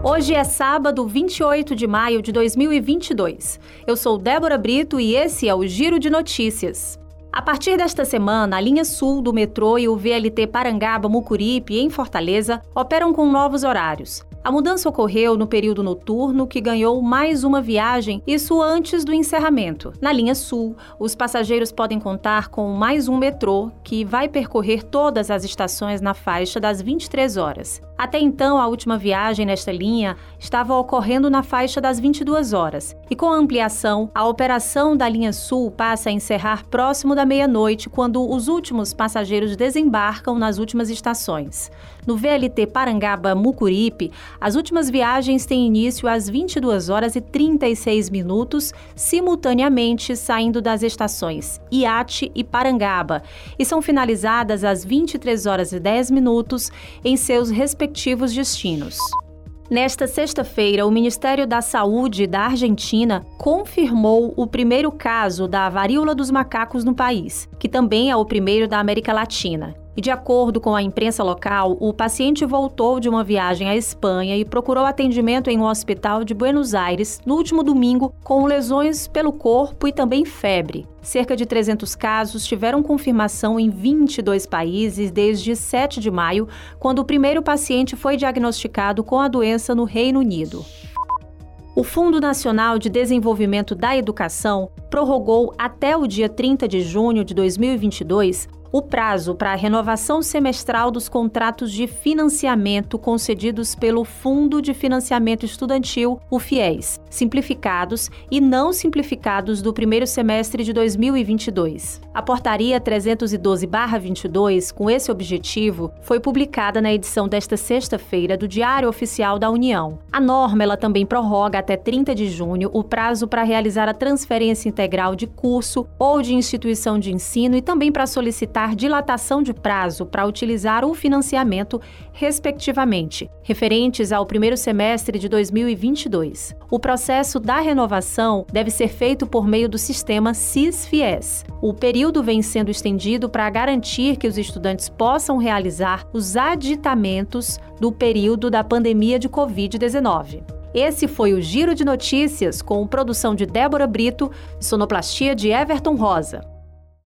Hoje é sábado, 28 de maio de 2022. Eu sou Débora Brito e esse é o Giro de Notícias. A partir desta semana, a linha sul do metrô e o VLT Parangaba Mucuripe, em Fortaleza, operam com novos horários. A mudança ocorreu no período noturno, que ganhou mais uma viagem, isso antes do encerramento. Na linha sul, os passageiros podem contar com mais um metrô, que vai percorrer todas as estações na faixa das 23 horas. Até então, a última viagem nesta linha estava ocorrendo na faixa das 22 horas. E com a ampliação, a operação da linha sul passa a encerrar próximo da meia-noite, quando os últimos passageiros desembarcam nas últimas estações. No VLT Parangaba Mucuripe, as últimas viagens têm início às 22 horas e 36 minutos, simultaneamente saindo das estações Iate e Parangaba, e são finalizadas às 23 horas e 10 minutos em seus respectivos destinos. Nesta sexta-feira, o Ministério da Saúde da Argentina confirmou o primeiro caso da varíola dos macacos no país, que também é o primeiro da América Latina. E de acordo com a imprensa local, o paciente voltou de uma viagem à Espanha e procurou atendimento em um hospital de Buenos Aires no último domingo com lesões pelo corpo e também febre. Cerca de 300 casos tiveram confirmação em 22 países desde 7 de maio, quando o primeiro paciente foi diagnosticado com a doença no Reino Unido. O Fundo Nacional de Desenvolvimento da Educação prorrogou até o dia 30 de junho de 2022 o prazo para a renovação semestral dos contratos de financiamento concedidos pelo Fundo de Financiamento Estudantil, o FIES, simplificados e não simplificados do primeiro semestre de 2022. A portaria 312/22, com esse objetivo, foi publicada na edição desta sexta-feira do Diário Oficial da União. A norma ela também prorroga até 30 de junho o prazo para realizar a transferência integral de curso ou de instituição de ensino e também para solicitar dilatação de prazo para utilizar o financiamento, respectivamente, referentes ao primeiro semestre de 2022. O processo da renovação deve ser feito por meio do sistema CIS-FIES. O período vem sendo estendido para garantir que os estudantes possam realizar os aditamentos do período da pandemia de Covid-19. Esse foi o Giro de Notícias com produção de Débora Brito, sonoplastia de Everton Rosa.